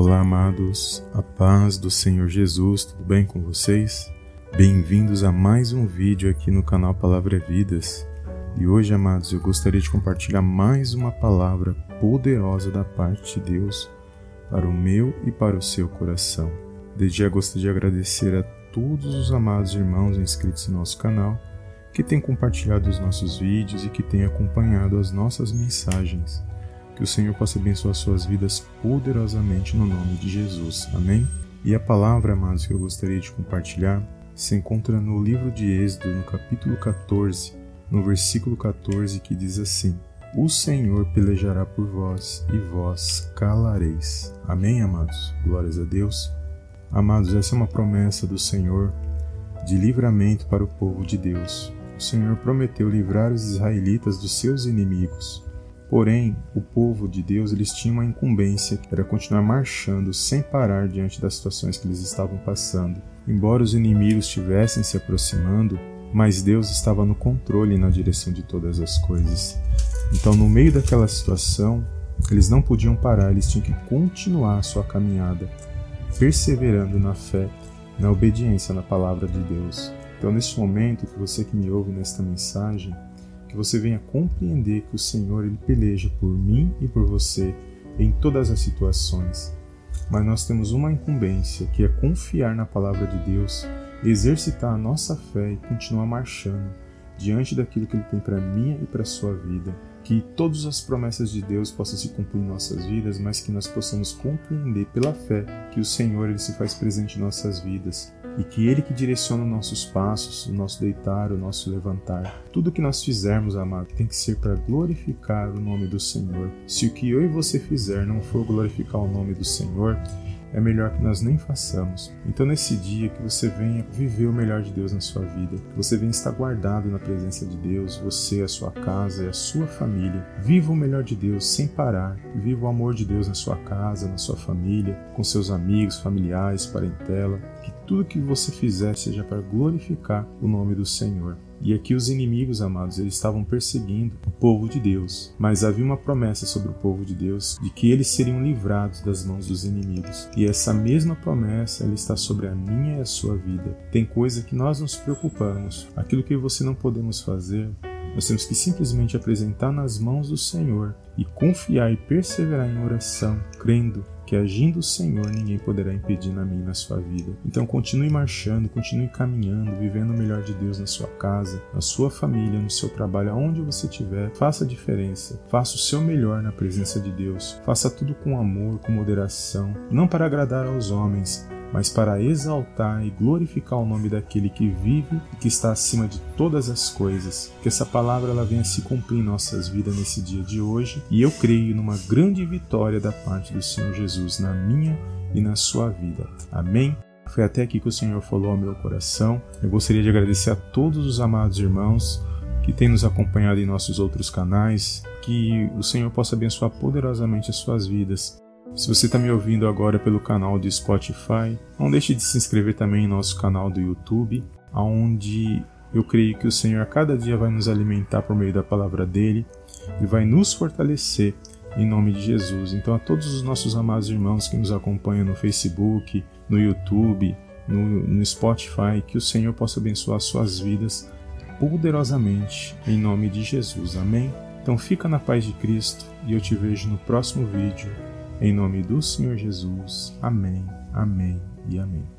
Olá, amados, a paz do Senhor Jesus, tudo bem com vocês? Bem-vindos a mais um vídeo aqui no canal Palavra Vidas. E hoje, amados, eu gostaria de compartilhar mais uma palavra poderosa da parte de Deus para o meu e para o seu coração. Desde já gostaria de agradecer a todos os amados irmãos inscritos no nosso canal que têm compartilhado os nossos vídeos e que têm acompanhado as nossas mensagens. Que o Senhor possa abençoar suas vidas poderosamente no nome de Jesus. Amém? E a palavra, amados, que eu gostaria de compartilhar se encontra no livro de Êxodo, no capítulo 14, no versículo 14, que diz assim: O Senhor pelejará por vós e vós calareis. Amém, amados? Glórias a Deus. Amados, essa é uma promessa do Senhor de livramento para o povo de Deus. O Senhor prometeu livrar os israelitas dos seus inimigos. Porém, o povo de Deus eles tinham uma incumbência que era continuar marchando sem parar diante das situações que eles estavam passando. Embora os inimigos estivessem se aproximando, mas Deus estava no controle e na direção de todas as coisas. Então, no meio daquela situação, eles não podiam parar, eles tinham que continuar a sua caminhada, perseverando na fé, na obediência na palavra de Deus. Então, neste momento, que você que me ouve nesta mensagem, que você venha compreender que o Senhor ele peleja por mim e por você em todas as situações. Mas nós temos uma incumbência, que é confiar na palavra de Deus, exercitar a nossa fé e continuar marchando diante daquilo que ele tem para mim e para sua vida. Que todas as promessas de Deus possam se cumprir em nossas vidas, mas que nós possamos compreender pela fé que o Senhor ele se faz presente em nossas vidas e que Ele que direciona os nossos passos, o nosso deitar, o nosso levantar. Tudo que nós fizermos, amado, tem que ser para glorificar o nome do Senhor. Se o que eu e você fizer não for glorificar o nome do Senhor, é melhor que nós nem façamos. Então, nesse dia, que você venha viver o melhor de Deus na sua vida, que você venha estar guardado na presença de Deus, você, a sua casa e a sua família. Viva o melhor de Deus sem parar. Viva o amor de Deus na sua casa, na sua família, com seus amigos, familiares, parentela. Tudo que você fizer seja para glorificar o nome do Senhor. E aqui os inimigos, amados, eles estavam perseguindo o povo de Deus, mas havia uma promessa sobre o povo de Deus de que eles seriam livrados das mãos dos inimigos. E essa mesma promessa ela está sobre a minha e a sua vida. Tem coisa que nós nos preocupamos, aquilo que você não podemos fazer, nós temos que simplesmente apresentar nas mãos do Senhor e confiar e perseverar em oração, crendo que agindo o Senhor ninguém poderá impedir na minha e na sua vida. Então continue marchando, continue caminhando, vivendo o melhor de Deus na sua casa, na sua família, no seu trabalho, aonde você estiver. Faça a diferença, faça o seu melhor na presença de Deus. Faça tudo com amor, com moderação, não para agradar aos homens, mas para exaltar e glorificar o nome daquele que vive e que está acima de todas as coisas. Que essa palavra ela venha se cumprir em nossas vidas nesse dia de hoje e eu creio numa grande vitória da parte do Senhor Jesus na minha e na sua vida. Amém. Foi até aqui que o Senhor falou ao meu coração. Eu gostaria de agradecer a todos os amados irmãos que têm nos acompanhado em nossos outros canais. Que o Senhor possa abençoar poderosamente as suas vidas se você está me ouvindo agora pelo canal do Spotify, não deixe de se inscrever também em nosso canal do YouTube, onde eu creio que o Senhor a cada dia vai nos alimentar por meio da palavra dele e vai nos fortalecer em nome de Jesus. Então, a todos os nossos amados irmãos que nos acompanham no Facebook, no YouTube, no, no Spotify, que o Senhor possa abençoar suas vidas poderosamente em nome de Jesus. Amém? Então, fica na paz de Cristo e eu te vejo no próximo vídeo. Em nome do Senhor Jesus. Amém, amém e amém.